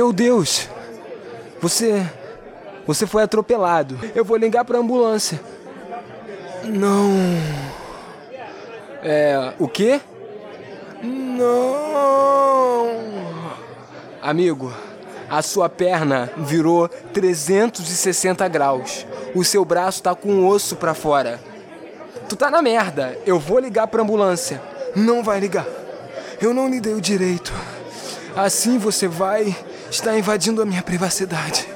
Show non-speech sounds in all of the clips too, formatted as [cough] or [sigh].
Meu Deus! Você. Você foi atropelado. Eu vou ligar pra ambulância. Não. É. O quê? Não. Amigo, a sua perna virou 360 graus. O seu braço tá com o osso pra fora. Tu tá na merda. Eu vou ligar pra ambulância. Não vai ligar. Eu não lhe dei o direito. Assim você vai estar invadindo a minha privacidade.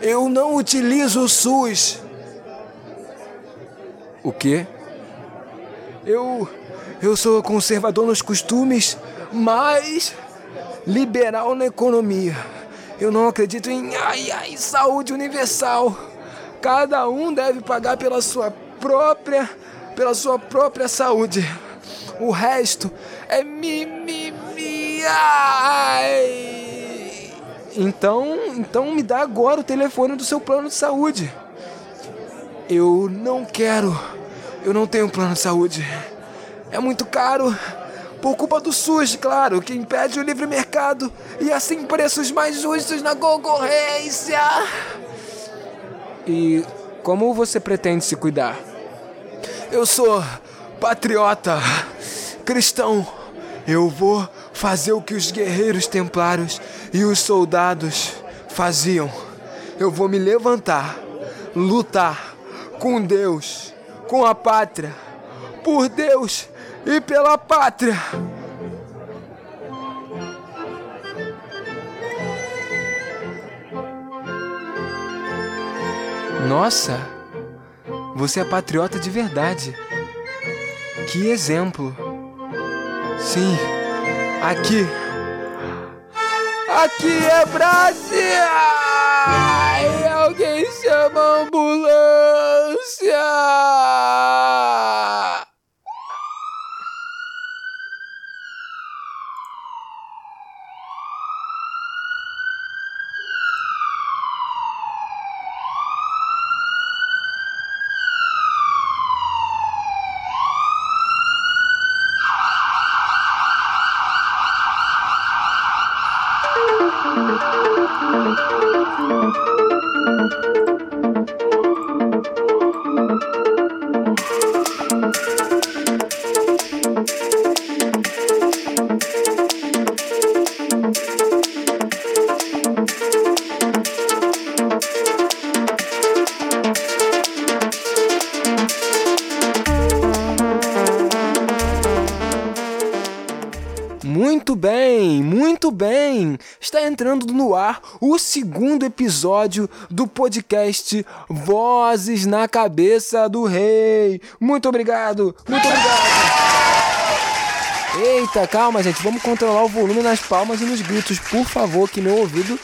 Eu não utilizo o SUS. O quê? Eu. Eu sou conservador nos costumes, mas liberal na economia. Eu não acredito em ai, ai, saúde universal. Cada um deve pagar pela sua própria, pela sua própria saúde. O resto é mimimi. Ai. Então, então me dá agora o telefone do seu plano de saúde. Eu não quero. Eu não tenho plano de saúde. É muito caro. Por culpa do SUS, claro, que impede o livre mercado e assim preços mais justos na concorrência. E como você pretende se cuidar? Eu sou patriota, cristão. Eu vou fazer o que os guerreiros templários e os soldados faziam. Eu vou me levantar, lutar com Deus, com a pátria, por Deus e pela pátria. Nossa, você é patriota de verdade. Que exemplo. Sim, aqui. Aqui é Brasil! Muito bem! Está entrando no ar o segundo episódio do podcast Vozes na Cabeça do Rei. Muito obrigado, muito obrigado! Eita, calma, gente, vamos controlar o volume nas palmas e nos gritos, por favor, que meu ouvido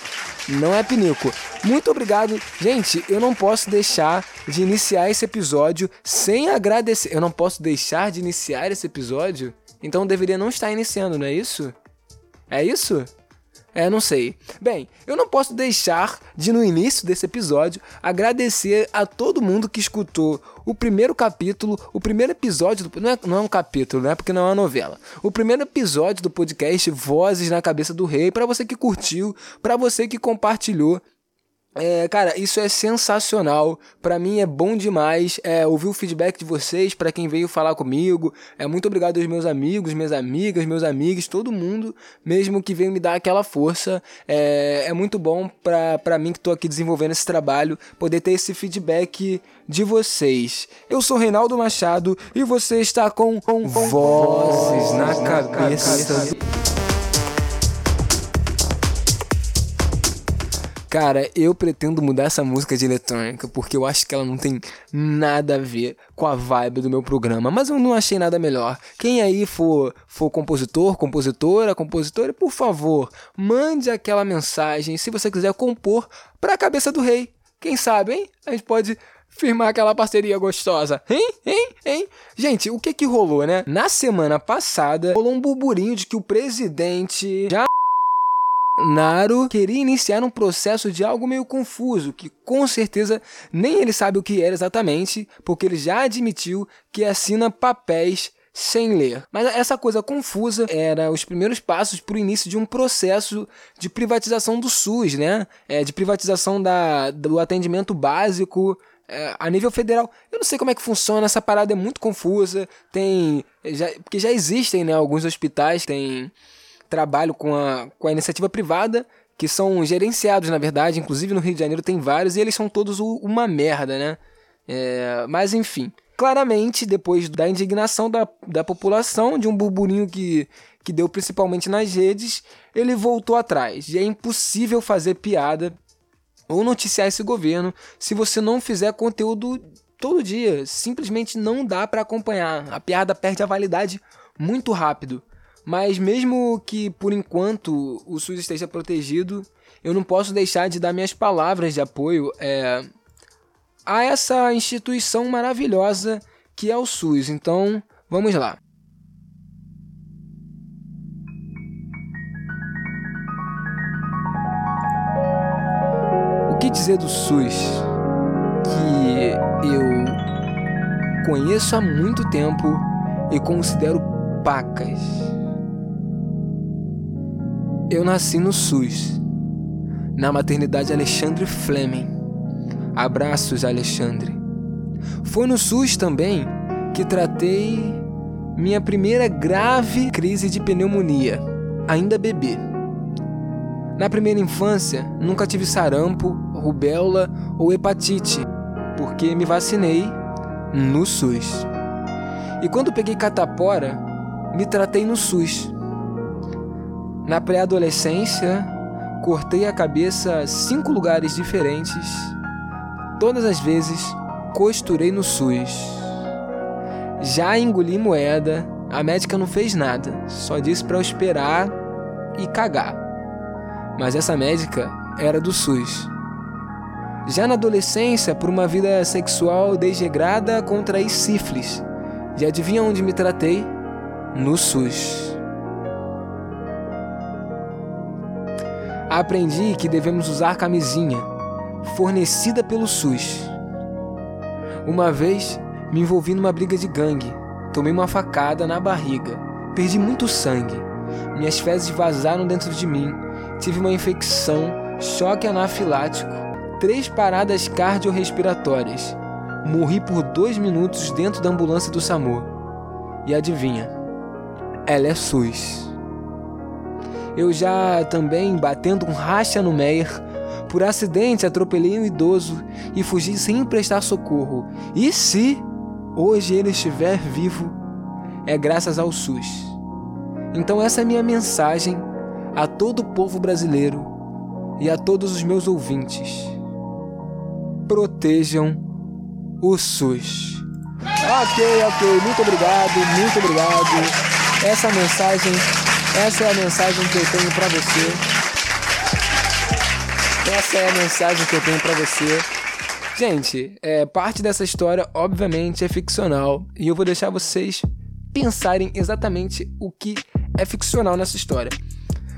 não é pinico. Muito obrigado. Gente, eu não posso deixar de iniciar esse episódio sem agradecer. Eu não posso deixar de iniciar esse episódio então deveria não estar iniciando, não é isso? É isso? É, não sei. Bem, eu não posso deixar de, no início desse episódio, agradecer a todo mundo que escutou o primeiro capítulo, o primeiro episódio do. Não é, não é um capítulo, né? Porque não é uma novela. O primeiro episódio do podcast Vozes na Cabeça do Rei, para você que curtiu, para você que compartilhou. É, cara, isso é sensacional. Para mim é bom demais é, ouvir o feedback de vocês, para quem veio falar comigo. É muito obrigado aos meus amigos, minhas amigas, meus amigos, todo mundo, mesmo que veio me dar aquela força. É, é muito bom para mim que tô aqui desenvolvendo esse trabalho, poder ter esse feedback de vocês. Eu sou Reinaldo Machado e você está com, com, com Vozes na Cabeça. Cara, eu pretendo mudar essa música de eletrônica porque eu acho que ela não tem nada a ver com a vibe do meu programa, mas eu não achei nada melhor. Quem aí for, for compositor, compositora, compositora, por favor, mande aquela mensagem se você quiser compor para a cabeça do rei. Quem sabe, hein? A gente pode firmar aquela parceria gostosa. Hein? Hein? Hein? Gente, o que que rolou, né? Na semana passada, rolou um burburinho de que o presidente já Naro queria iniciar um processo de algo meio confuso, que com certeza nem ele sabe o que era exatamente, porque ele já admitiu que assina papéis sem ler. Mas essa coisa confusa era os primeiros passos para o início de um processo de privatização do SUS, né? É, de privatização da, do atendimento básico é, a nível federal. Eu não sei como é que funciona, essa parada é muito confusa. Tem. Já, porque já existem né, alguns hospitais, tem trabalho com a, com a iniciativa privada, que são gerenciados, na verdade, inclusive no Rio de Janeiro tem vários, e eles são todos uma merda, né? É, mas enfim. Claramente, depois da indignação da, da população, de um burburinho que, que deu principalmente nas redes, ele voltou atrás. E é impossível fazer piada ou noticiar esse governo se você não fizer conteúdo todo dia. Simplesmente não dá para acompanhar. A piada perde a validade muito rápido. Mas mesmo que por enquanto o SUS esteja protegido, eu não posso deixar de dar minhas palavras de apoio é, a essa instituição maravilhosa que é o SUS. Então, vamos lá. O que dizer do SUS? Que eu conheço há muito tempo e considero pacas. Eu nasci no SUS, na maternidade Alexandre Fleming Abraços, Alexandre. Foi no SUS também que tratei minha primeira grave crise de pneumonia, ainda bebê. Na primeira infância, nunca tive sarampo, rubéola ou hepatite, porque me vacinei no SUS. E quando peguei catapora, me tratei no SUS. Na pré-adolescência, cortei a cabeça cinco lugares diferentes todas as vezes costurei no SUS. Já engoli moeda, a médica não fez nada, só disse para eu esperar e cagar. Mas essa médica era do SUS. Já na adolescência, por uma vida sexual desregrada, contraí sífilis. E adivinha onde me tratei? No SUS. Aprendi que devemos usar camisinha fornecida pelo SUS. Uma vez me envolvi numa briga de gangue, tomei uma facada na barriga, perdi muito sangue, minhas fezes vazaram dentro de mim, tive uma infecção, choque anafilático, três paradas cardiorrespiratórias, morri por dois minutos dentro da ambulância do SAMU. E adivinha? Ela é SUS. Eu já também, batendo um racha no Meyer, por acidente, atropelei um idoso e fugi sem prestar socorro. E se hoje ele estiver vivo, é graças ao SUS. Então, essa é minha mensagem a todo o povo brasileiro e a todos os meus ouvintes. Protejam o SUS. Ok, ok, muito obrigado, muito obrigado. Essa mensagem, essa é a mensagem que eu tenho para você. Essa é a mensagem que eu tenho para você. Gente, é, parte dessa história, obviamente, é ficcional. E eu vou deixar vocês pensarem exatamente o que é ficcional nessa história.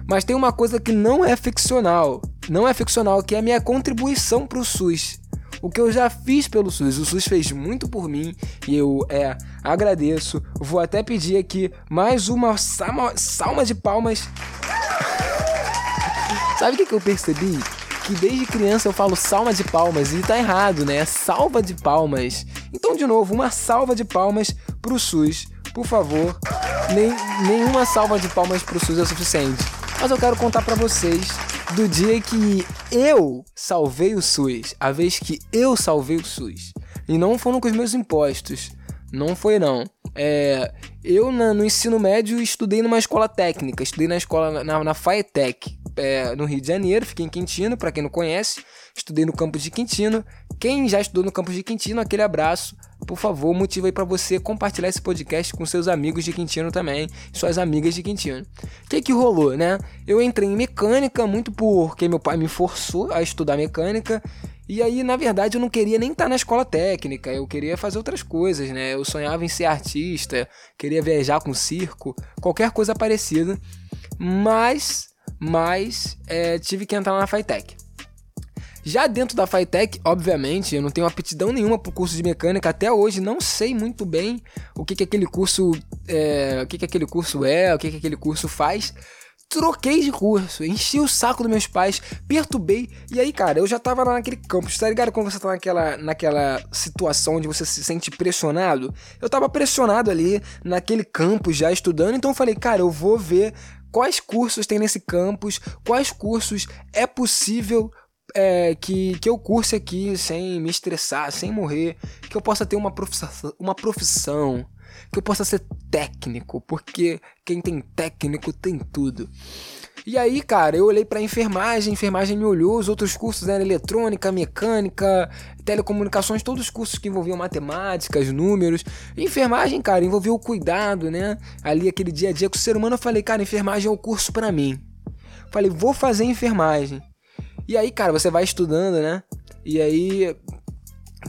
Mas tem uma coisa que não é ficcional. Não é ficcional, que é a minha contribuição pro SUS. O que eu já fiz pelo SUS. O SUS fez muito por mim e eu é, agradeço. Vou até pedir aqui mais uma salma, salma de palmas. Sabe o que, que eu percebi? que desde criança eu falo salva de palmas e tá errado, né? Salva de palmas. Então, de novo, uma salva de palmas pro SUS, por favor. Nem, nenhuma salva de palmas pro SUS é o suficiente. Mas eu quero contar para vocês do dia que eu salvei o SUS, a vez que eu salvei o SUS. E não foram com os meus impostos. Não foi não. É, eu na, no ensino médio estudei numa escola técnica, estudei na escola na, na FAETEC, é, no Rio de Janeiro, fiquei em Quintino, para quem não conhece, estudei no campus de Quintino. Quem já estudou no campus de Quintino, aquele abraço. Por favor, motiva aí para você compartilhar esse podcast com seus amigos de Quintino também, suas amigas de Quintino. O que que rolou, né? Eu entrei em mecânica muito porque meu pai me forçou a estudar mecânica. E aí, na verdade, eu não queria nem estar na escola técnica, eu queria fazer outras coisas, né? Eu sonhava em ser artista, queria viajar com circo, qualquer coisa parecida. Mas mas é, tive que entrar na Fitec. Já dentro da Fitec, obviamente, eu não tenho aptidão nenhuma pro curso de mecânica até hoje, não sei muito bem o que, que aquele curso é, o que, que aquele curso é, o que, que aquele curso faz troquei de curso, enchi o saco dos meus pais, perturbei. E aí, cara, eu já tava lá naquele campus, tá ligado? Quando você tá naquela, naquela situação onde você se sente pressionado. Eu tava pressionado ali naquele campus já estudando, então eu falei, cara, eu vou ver quais cursos tem nesse campus, quais cursos é possível é, que, que eu curse aqui sem me estressar, sem morrer, que eu possa ter uma profissão, uma profissão que eu possa ser técnico, porque quem tem técnico tem tudo. E aí, cara, eu olhei pra enfermagem, enfermagem me olhou, os outros cursos eram eletrônica, mecânica, telecomunicações, todos os cursos que envolviam matemáticas, números. Enfermagem, cara, envolvia o cuidado, né? Ali aquele dia a dia com o ser humano, eu falei, cara, enfermagem é o curso para mim. Falei, vou fazer enfermagem. E aí, cara, você vai estudando, né? E aí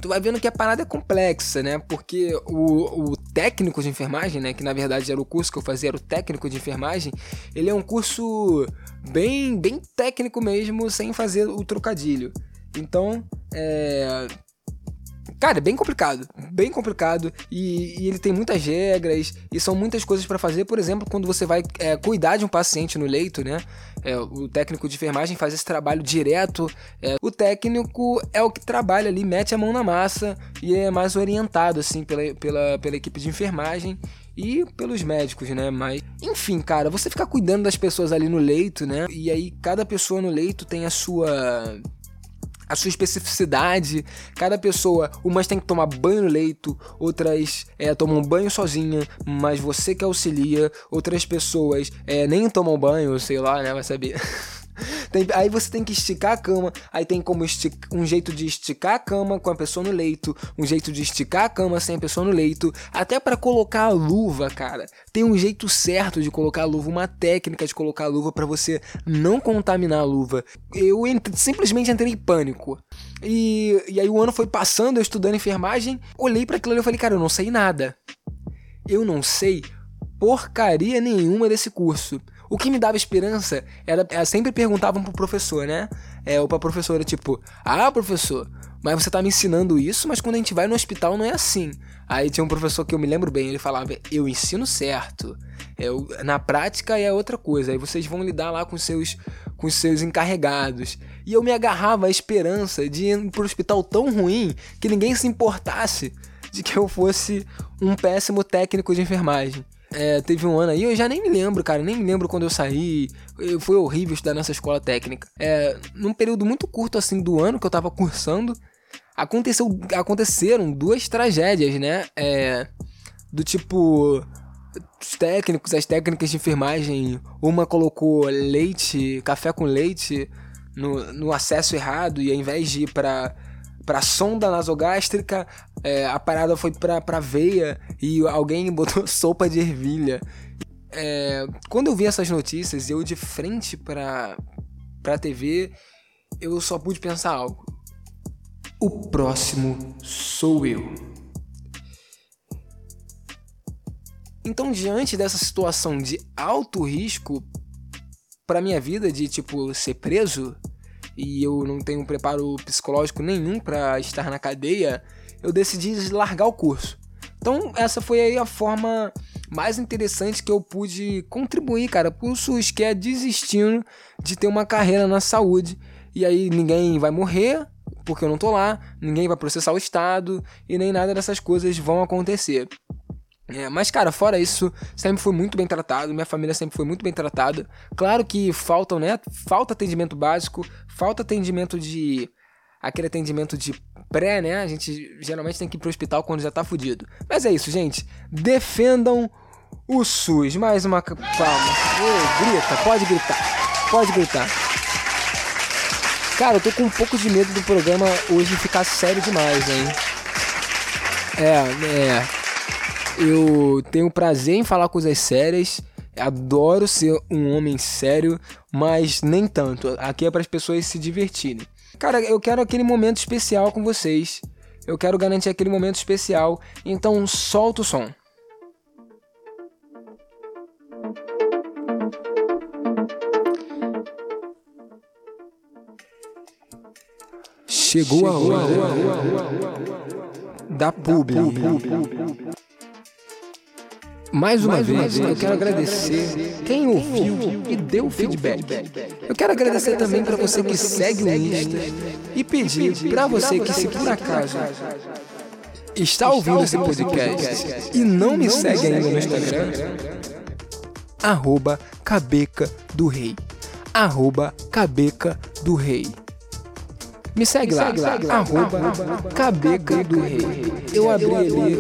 tu vai vendo que a parada é complexa, né? Porque o, o técnico de enfermagem, né? Que na verdade era o curso que eu fazia, era o técnico de enfermagem. Ele é um curso bem, bem técnico mesmo, sem fazer o trocadilho. Então, é, Cara, é bem complicado, bem complicado e, e, ele tem muitas regras e são muitas coisas para fazer. Por exemplo, quando você vai é, cuidar de um paciente no leito, né? É, o técnico de enfermagem faz esse trabalho direto. É, o técnico é o que trabalha ali, mete a mão na massa e é mais orientado assim pela, pela, pela equipe de enfermagem e pelos médicos, né? Mas, enfim, cara, você ficar cuidando das pessoas ali no leito, né? E aí cada pessoa no leito tem a sua a sua especificidade. Cada pessoa, umas tem que tomar banho no leito, outras é, tomam banho sozinha, mas você que auxilia. Outras pessoas é, nem tomam banho, sei lá, né? Vai saber. [laughs] Tem, aí você tem que esticar a cama, aí tem como um jeito de esticar a cama com a pessoa no leito, um jeito de esticar a cama sem a pessoa no leito, até para colocar a luva, cara. Tem um jeito certo de colocar a luva, uma técnica de colocar a luva para você não contaminar a luva. Eu simplesmente entrei em pânico. E, e aí o ano foi passando, eu estudando enfermagem, olhei para aquilo e falei, cara, eu não sei nada. Eu não sei porcaria nenhuma desse curso. O que me dava esperança era, era sempre perguntavam pro professor, né? É, ou pra professora, tipo, ah, professor, mas você tá me ensinando isso, mas quando a gente vai no hospital não é assim. Aí tinha um professor que eu me lembro bem, ele falava, eu ensino certo. Eu, na prática é outra coisa. Aí vocês vão lidar lá com seus com seus encarregados. E eu me agarrava à esperança de ir pro hospital tão ruim que ninguém se importasse de que eu fosse um péssimo técnico de enfermagem. É, teve um ano aí, eu já nem me lembro, cara, nem me lembro quando eu saí. Foi horrível estudar nessa escola técnica. É, num período muito curto assim do ano que eu tava cursando, aconteceu, aconteceram duas tragédias, né? É, do tipo os técnicos, as técnicas de enfermagem, uma colocou leite, café com leite no, no acesso errado e ao invés de ir para pra sonda nasogástrica, é, a parada foi pra, veia e alguém [laughs] botou sopa de ervilha. É, quando eu vi essas notícias, eu de frente pra, pra TV, eu só pude pensar algo. O próximo sou eu. Então, diante dessa situação de alto risco para minha vida, de tipo ser preso, e eu não tenho preparo psicológico nenhum para estar na cadeia, eu decidi largar o curso. Então, essa foi aí a forma mais interessante que eu pude contribuir, cara, pro SUS, que é desistindo de ter uma carreira na saúde. E aí ninguém vai morrer, porque eu não tô lá, ninguém vai processar o Estado e nem nada dessas coisas vão acontecer. É, mas, cara, fora isso, sempre foi muito bem tratado, minha família sempre foi muito bem tratada. Claro que faltam, né? Falta atendimento básico, falta atendimento de. aquele atendimento de pré, né? A gente geralmente tem que ir pro hospital quando já tá fudido. Mas é isso, gente. Defendam o SUS. Mais uma palma. Ô, grita, pode gritar. Pode gritar. Cara, eu tô com um pouco de medo do programa hoje ficar sério demais, hein? É, é. Eu tenho prazer em falar coisas sérias. Adoro ser um homem sério, mas nem tanto. Aqui é para as pessoas se divertirem. Cara, eu quero aquele momento especial com vocês. Eu quero garantir aquele momento especial. Então solta o som. Chegou a hora da publi. Mais uma vez, eu quero agradecer quem ouviu e deu feedback. Eu quero agradecer também para você que segue o Insta e pedir para você que, se por acaso está ouvindo esse podcast e não me segue ainda no Instagram, arroba cabeca do rei. Arroba cabeca do rei. Me segue lá, arroba cabeca do rei. Eu abri ali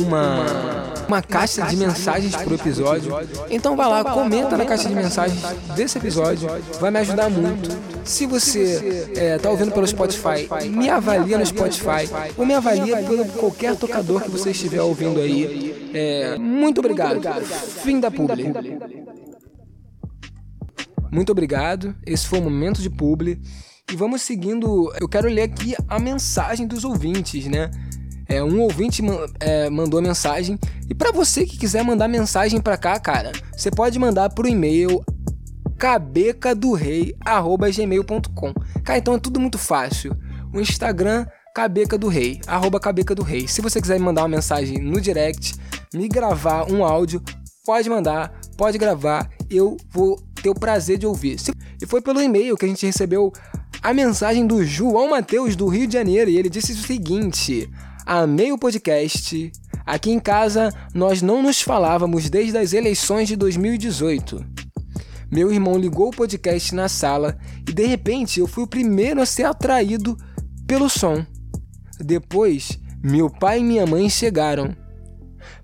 uma uma caixa de mensagens pro episódio. Então vai lá, comenta na caixa de mensagens desse episódio, vai me ajudar muito. Se você é, tá ouvindo pelo Spotify, me avalia no Spotify ou me avalia pelo qualquer tocador que você estiver ouvindo aí. É, muito obrigado. Fim da publi. Muito obrigado. Esse foi o momento de publi. E vamos seguindo. Eu quero ler aqui a mensagem dos ouvintes, né? É, um ouvinte é, mandou mensagem. E para você que quiser mandar mensagem para cá, cara, você pode mandar pro e-mail cabecadorei@gmail.com. Cara, então é tudo muito fácil. O Instagram Cabeca do Rei, arroba Cabeca do Rei. Se você quiser me mandar uma mensagem no direct, me gravar um áudio, pode mandar, pode gravar, eu vou ter o prazer de ouvir. E foi pelo e-mail que a gente recebeu a mensagem do João Mateus do Rio de Janeiro e ele disse o seguinte: Amei o podcast. Aqui em casa nós não nos falávamos desde as eleições de 2018. Meu irmão ligou o podcast na sala e de repente eu fui o primeiro a ser atraído pelo som. Depois, meu pai e minha mãe chegaram.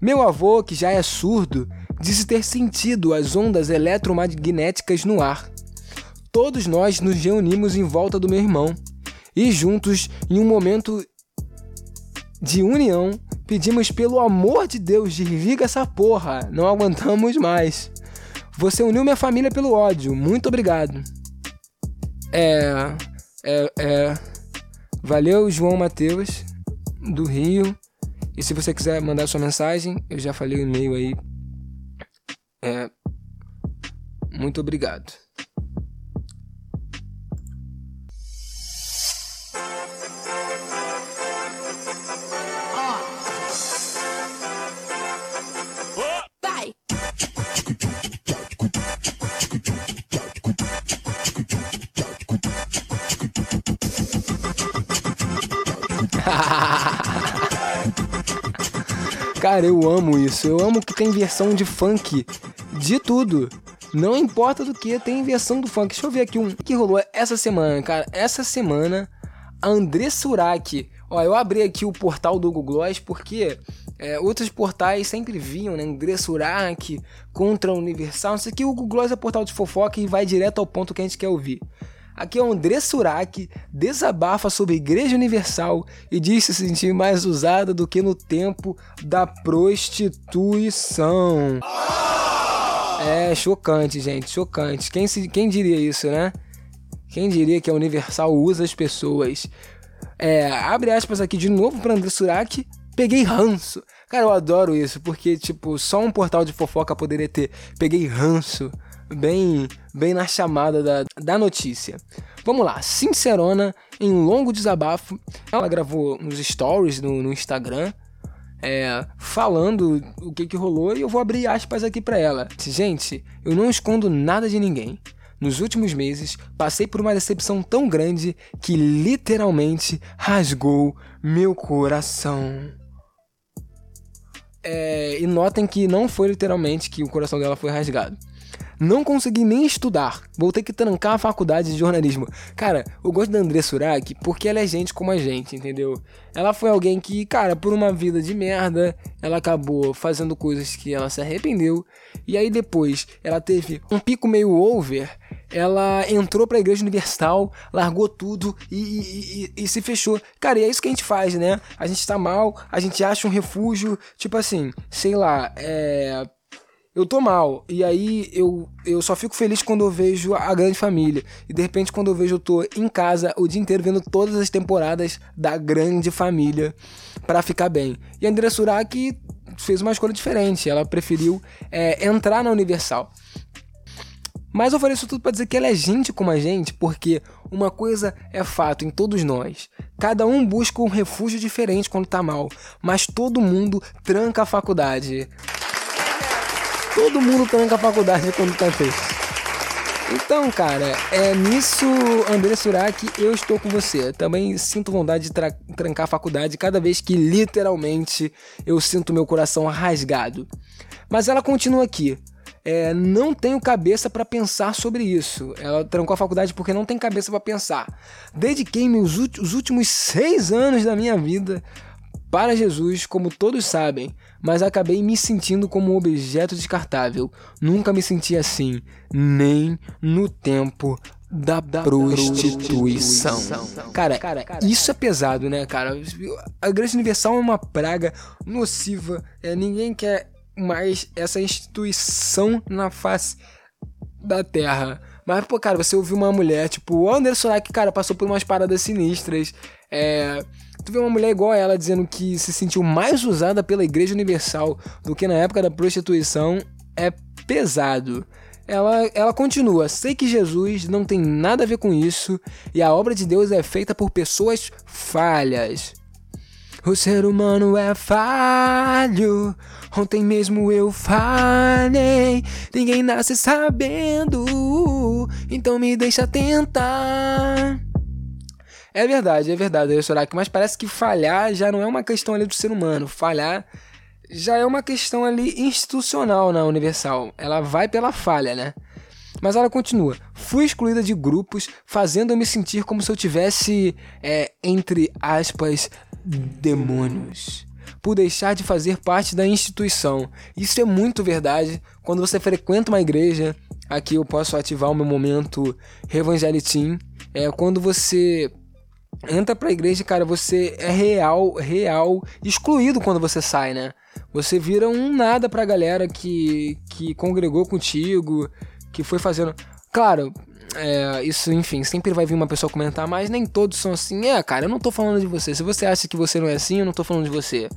Meu avô, que já é surdo, disse ter sentido as ondas eletromagnéticas no ar. Todos nós nos reunimos em volta do meu irmão e juntos, em um momento de união, pedimos pelo amor de Deus, desliga essa porra, não aguentamos mais. Você uniu minha família pelo ódio, muito obrigado. É. É. é valeu, João Matheus, do Rio. E se você quiser mandar sua mensagem, eu já falei o e-mail aí. É. Muito obrigado. Cara, eu amo isso. Eu amo que tem versão de funk de tudo. Não importa do que, tem versão do funk. Deixa eu ver aqui um que rolou essa semana, cara. Essa semana, a André Surak. Ó, eu abri aqui o portal do Google Gloss porque é, outros portais sempre viam, né? André Surak contra Universal. Não sei o que. O Google Gloss é portal de fofoca e vai direto ao ponto que a gente quer ouvir. Aqui é o André Surak, desabafa sobre a Igreja Universal e diz se sentir mais usada do que no tempo da prostituição. É chocante, gente, chocante. Quem, se, quem diria isso, né? Quem diria que a Universal usa as pessoas? É, abre aspas aqui de novo para André Surak. Peguei ranço. Cara, eu adoro isso, porque, tipo, só um portal de fofoca poderia ter. Peguei ranço bem, bem na chamada da, da notícia. Vamos lá, Sincerona, em longo desabafo, ela gravou uns stories no, no Instagram, é, falando o que, que rolou e eu vou abrir aspas aqui para ela. Gente, eu não escondo nada de ninguém. Nos últimos meses, passei por uma decepção tão grande que literalmente rasgou meu coração. É, e notem que não foi literalmente que o coração dela foi rasgado. Não consegui nem estudar. Vou ter que trancar a faculdade de jornalismo. Cara, eu gosto da André Surak porque ela é gente como a gente, entendeu? Ela foi alguém que, cara, por uma vida de merda, ela acabou fazendo coisas que ela se arrependeu. E aí depois ela teve um pico meio over. Ela entrou pra Igreja Universal, largou tudo e, e, e, e se fechou. Cara, e é isso que a gente faz, né? A gente tá mal, a gente acha um refúgio, tipo assim, sei lá, é eu tô mal. E aí eu, eu só fico feliz quando eu vejo a grande família. E de repente, quando eu vejo, eu tô em casa o dia inteiro vendo todas as temporadas da grande família para ficar bem. E a Andrea Surak fez uma escolha diferente. Ela preferiu é, entrar na Universal. Mas eu falei isso tudo para dizer que ela é gente como a gente, porque uma coisa é fato em todos nós. Cada um busca um refúgio diferente quando tá mal, mas todo mundo tranca a faculdade. Todo mundo tranca a faculdade quando tá triste. Então, cara, é nisso, André Surak, eu estou com você. Também sinto vontade de tra trancar a faculdade cada vez que literalmente eu sinto meu coração rasgado. Mas ela continua aqui. É, não tenho cabeça para pensar sobre isso. Ela trancou a faculdade porque não tem cabeça para pensar. Dediquei-me os, os últimos seis anos da minha vida para Jesus, como todos sabem, mas acabei me sentindo como um objeto descartável. Nunca me senti assim, nem no tempo da, da prostituição. prostituição. Cara, cara, isso é pesado, né, cara? A Igreja Universal é uma praga nociva. É, ninguém quer mais essa instituição na face da Terra. Mas, pô, cara, você ouviu uma mulher, tipo, o Anderson que, cara, passou por umas paradas sinistras. É. Tu vê uma mulher igual a ela dizendo que se sentiu mais usada pela Igreja Universal do que na época da prostituição é pesado. Ela, ela continua: sei que Jesus não tem nada a ver com isso e a obra de Deus é feita por pessoas falhas. O ser humano é falho. Ontem mesmo eu falhei. Ninguém nasce sabendo. Então me deixa tentar. É verdade, é verdade, Soraki, mas parece que falhar já não é uma questão ali do ser humano. Falhar já é uma questão ali institucional na Universal. Ela vai pela falha, né? Mas ela continua. Fui excluída de grupos, fazendo-me sentir como se eu tivesse, é, entre aspas, demônios por deixar de fazer parte da instituição. Isso é muito verdade. Quando você frequenta uma igreja, aqui eu posso ativar o meu momento Revangelitim. É quando você entra pra igreja, cara, você é real, real excluído quando você sai, né? Você vira um nada pra galera que, que congregou contigo, que foi fazendo. Claro, é, isso, enfim, sempre vai vir uma pessoa comentar, mas nem todos são assim. É, cara, eu não tô falando de você. Se você acha que você não é assim, eu não tô falando de você.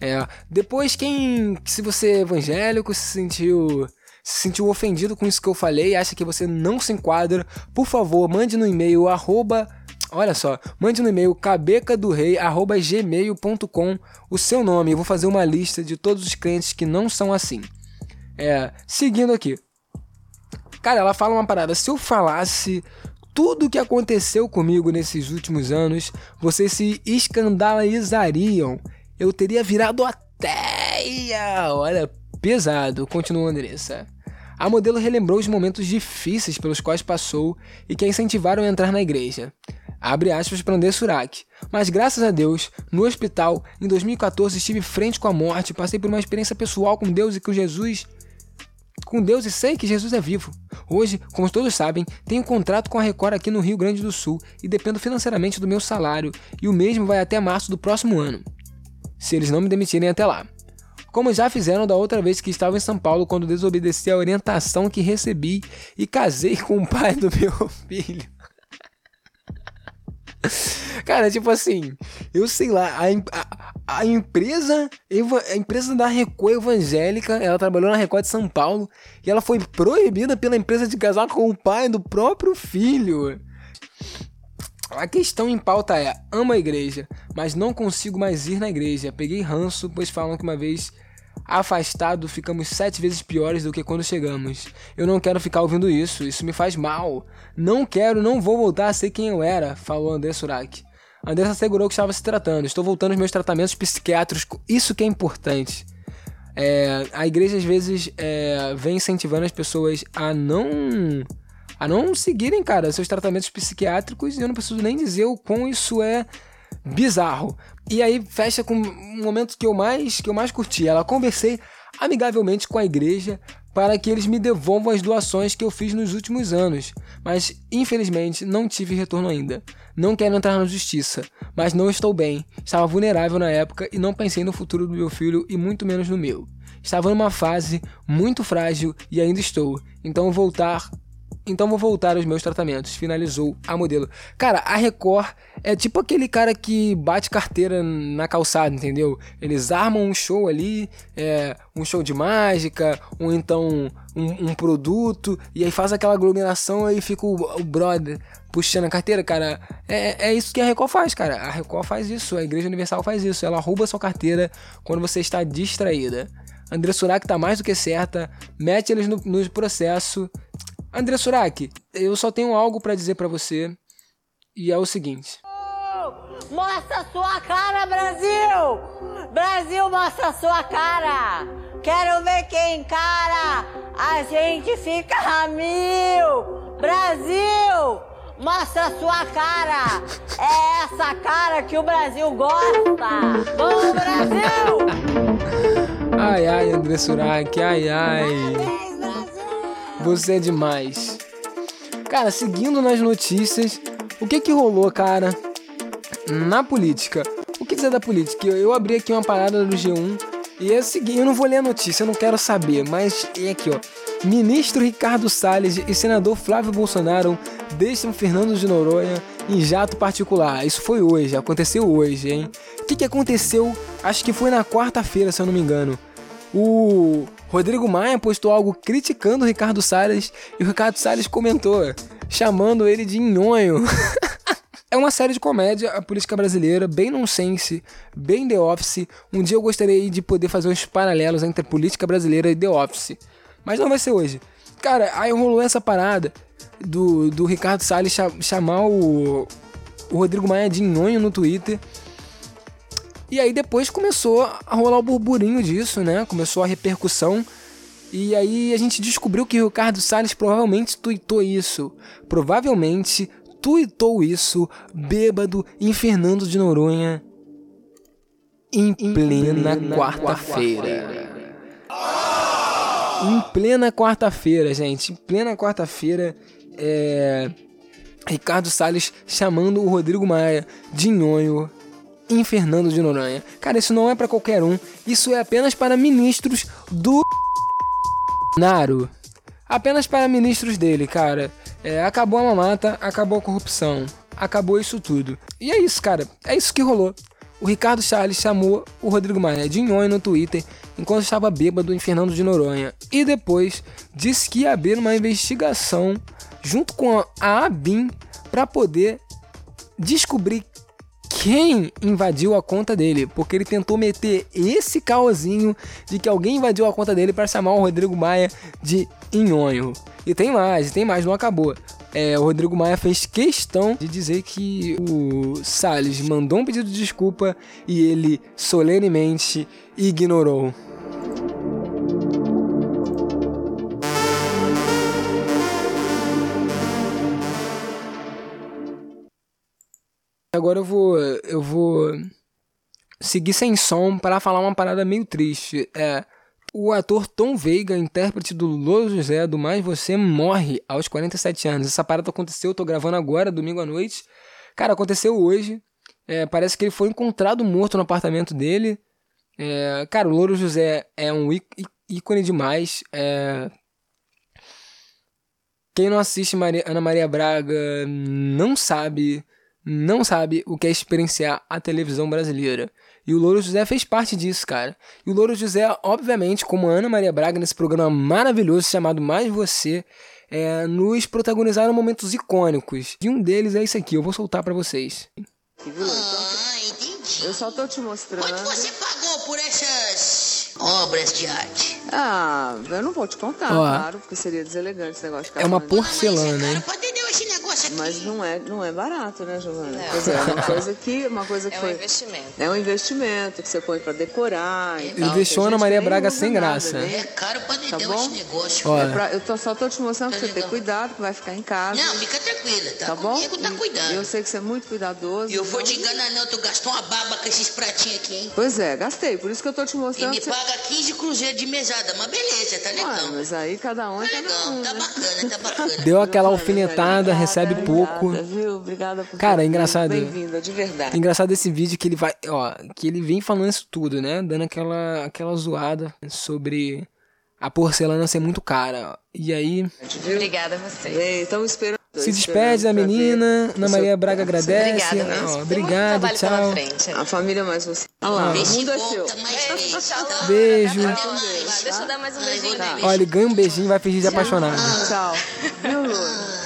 É, depois, quem. Se você é evangélico, se sentiu. Se sentiu ofendido com isso que eu falei, acha que você não se enquadra, por favor, mande no e-mail arroba Olha só, mande no e-mail cabecadorei@gmail.com o seu nome. Eu vou fazer uma lista de todos os crentes que não são assim. É, seguindo aqui. Cara, ela fala uma parada. Se eu falasse tudo o que aconteceu comigo nesses últimos anos, vocês se escandalizariam. Eu teria virado ateia. Olha, pesado. Continua Andressa. A modelo relembrou os momentos difíceis pelos quais passou e que a incentivaram a entrar na igreja. Abre aspas para André Surak. Mas graças a Deus, no hospital, em 2014 estive frente com a morte, passei por uma experiência pessoal com Deus e com Jesus com Deus e sei que Jesus é vivo. Hoje, como todos sabem, tenho um contrato com a Record aqui no Rio Grande do Sul e dependo financeiramente do meu salário, e o mesmo vai até março do próximo ano, se eles não me demitirem até lá. Como já fizeram da outra vez que estava em São Paulo quando desobedeci a orientação que recebi e casei com o pai do meu [laughs] filho. [laughs] Cara, tipo assim, eu sei lá, a, a, a, empresa a empresa da Record evangélica, ela trabalhou na Record de São Paulo e ela foi proibida pela empresa de casar com o pai do próprio filho. A questão em pauta é: amo a igreja, mas não consigo mais ir na igreja. Peguei ranço, pois falam que uma vez afastado ficamos sete vezes piores do que quando chegamos. Eu não quero ficar ouvindo isso, isso me faz mal. Não quero, não vou voltar a ser quem eu era, falou André Surak. André assegurou que estava se tratando. Estou voltando aos meus tratamentos psiquiátricos, isso que é importante. É, a igreja às vezes é, vem incentivando as pessoas a não a não seguirem, cara, seus tratamentos psiquiátricos e eu não preciso nem dizer o quão isso é bizarro. E aí fecha com um momento que eu mais que eu mais curti. Ela conversei amigavelmente com a igreja para que eles me devolvam as doações que eu fiz nos últimos anos, mas infelizmente não tive retorno ainda. Não quero entrar na justiça, mas não estou bem. Estava vulnerável na época e não pensei no futuro do meu filho e muito menos no meu. Estava numa fase muito frágil e ainda estou. Então voltar então vou voltar aos meus tratamentos. Finalizou a modelo. Cara, a Record é tipo aquele cara que bate carteira na calçada, entendeu? Eles armam um show ali, é, um show de mágica, ou então um, um produto, e aí faz aquela aglomeração e fica o, o brother puxando a carteira, cara. É, é isso que a Record faz, cara. A Record faz isso, a Igreja Universal faz isso. Ela rouba sua carteira quando você está distraída. André Surak tá mais do que certa, mete eles no, no processo. André Surak, eu só tenho algo para dizer para você e é o seguinte. Mostra sua cara, Brasil! Brasil, mostra sua cara! Quero ver quem encara! A gente fica a mil! Brasil! Mostra sua cara! É essa cara que o Brasil gosta! Vamos, Brasil! Ai, ai, André Surak, ai, ai. Você é demais. Cara, seguindo nas notícias, o que que rolou, cara, na política? O que dizer da política? Eu abri aqui uma parada do G1 e é o seguinte, eu não vou ler a notícia, eu não quero saber, mas é aqui, ó. Ministro Ricardo Salles e senador Flávio Bolsonaro deixam Fernando de Noronha em jato particular. Isso foi hoje, aconteceu hoje, hein? O que, que aconteceu? Acho que foi na quarta-feira, se eu não me engano. O Rodrigo Maia postou algo criticando o Ricardo Salles e o Ricardo Salles comentou, chamando ele de nhonho. [laughs] é uma série de comédia, a política brasileira, bem nonsense, bem The Office. Um dia eu gostaria de poder fazer uns paralelos entre a política brasileira e The Office. Mas não vai ser hoje. Cara, aí rolou essa parada do, do Ricardo Salles chamar o, o Rodrigo Maia de nhonho no Twitter. E aí depois começou a rolar o burburinho disso, né? Começou a repercussão. E aí a gente descobriu que o Ricardo Salles provavelmente tuitou isso. Provavelmente tuitou isso bêbado em Fernando de Noronha em plena quarta-feira. Em plena quarta-feira, gente. Em plena quarta-feira, é... Ricardo Salles chamando o Rodrigo Maia de nhonho em Fernando de Noronha. Cara, isso não é para qualquer um, isso é apenas para ministros do Naro. Apenas para ministros dele, cara. É, acabou a mamata, acabou a corrupção, acabou isso tudo. E é isso, cara. É isso que rolou. O Ricardo Salles chamou o Rodrigo Maia de nhonho no Twitter enquanto estava bêbado em Fernando de Noronha. E depois disse que ia abrir uma investigação junto com a ABIN para poder descobrir quem invadiu a conta dele, porque ele tentou meter esse caosinho de que alguém invadiu a conta dele para chamar o Rodrigo Maia de inhonho. E tem mais, tem mais, não acabou. É, o Rodrigo Maia fez questão de dizer que o Salles mandou um pedido de desculpa e ele solenemente ignorou. Agora eu vou eu vou seguir sem som para falar uma parada meio triste. É o ator Tom Veiga, intérprete do Louro José do Mais Você, morre aos 47 anos. Essa parada aconteceu, eu tô gravando agora, domingo à noite. Cara, aconteceu hoje. É, parece que ele foi encontrado morto no apartamento dele. É, cara, o Louro José é um ícone demais. É... Quem não assiste Maria, Ana Maria Braga não sabe não sabe o que é experienciar a televisão brasileira. E o Louro José fez parte disso, cara. E o Louro José, obviamente, como a Ana Maria Braga nesse programa maravilhoso chamado Mais Você, é, nos protagonizaram momentos icônicos. E um deles é esse aqui, eu vou soltar para vocês. Ah, entendi. Eu só tô te mostrando. Quanto você pagou por essas obras de arte? Ah, eu não vou te contar, Ó, claro, porque seria deselegante esse negócio de É uma porcelana, hein? Mas não é, não é barato, né, Giovana? Não. Pois é, é uma coisa que, uma coisa [laughs] que é foi... um investimento. É um investimento que você põe para decorar. Ele tal, deixou Ana Maria Braga sem graça. Nada, né? É caro pra tá bom? esse negócio. É pra, eu tô, só tô te mostrando tá pra você ter cuidado, que vai ficar em casa. Não, fica tranquila, tá, tá bom? Comigo, tá cuidando. Eu sei que você é muito cuidadoso. E eu vou te enganar não, tu gastou uma baba com esses pratinhos aqui, hein? Pois é, gastei, por isso que eu tô te mostrando. E me paga 15 cruzeiros de mesada, mas beleza, tá legal. Ué, mas aí cada um é tá legal, um, tá né? bacana, tá bacana. Deu aquela alfinetada, recebe pouco. viu? Obrigada por Cara, é engraçado. Bem-vinda, de verdade. Engraçado esse vídeo que ele vai, ó, que ele vem falando isso tudo, né? Dando aquela aquela zoada sobre a porcelana ser muito cara. E aí, Obrigada a você. Vem, estamos esperando. se despede da menina, Ana Maria Braga agradece. Obrigada. Ó, muito obrigado, tchau. frente. A família mais você. Olha lá, o mundo é seu. [laughs] Beijo. Deixa eu dar mais um beijinho. Ó, ele ganha um beijinho e vai fingir de apaixonado. Tchau. Meu Louro.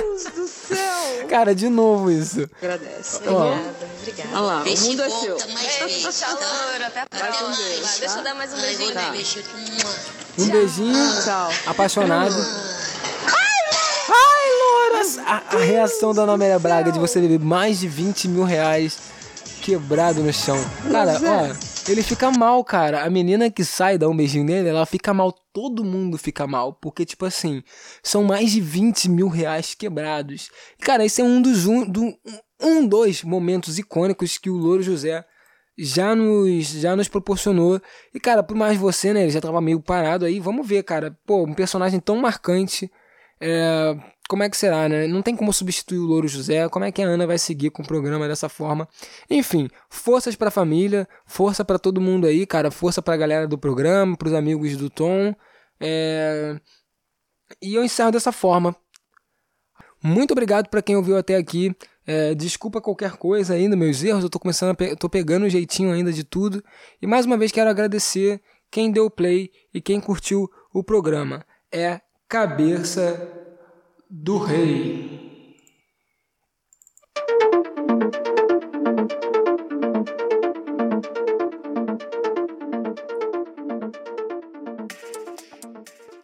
Deus do céu. Cara, de novo isso. Agradece. Ó, Obrigada. Olha lá, o mundo é seu. Louro. Até a próxima. mais. Deixa eu dar mais um beijinho. Tá. Beijo. um beijinho, Tchau. apaixonado. Ai, Loura! A, a reação da Ana Maria Braga de você beber mais de 20 mil reais quebrado no chão. Cara, ó, ele fica mal, cara. A menina que sai, dá um beijinho nele, ela fica mal. Todo mundo fica mal. Porque, tipo assim, são mais de 20 mil reais quebrados. E, cara, esse é um dos, um, do, um dos momentos icônicos que o Louro José já nos, já nos proporcionou. E, cara, por mais você, né? Ele já tava meio parado aí. Vamos ver, cara. Pô, um personagem tão marcante. É, como é que será, né? Não tem como substituir o Louro José. Como é que a Ana vai seguir com o programa dessa forma? Enfim, forças pra família, força pra todo mundo aí, cara. Força pra galera do programa, pros amigos do Tom. É, E eu encerro dessa forma. Muito obrigado pra quem ouviu até aqui. É, desculpa qualquer coisa ainda, meus erros. Eu tô começando pe... tô pegando o jeitinho ainda de tudo. E mais uma vez quero agradecer quem deu play e quem curtiu o programa. É Cabeça do Rei.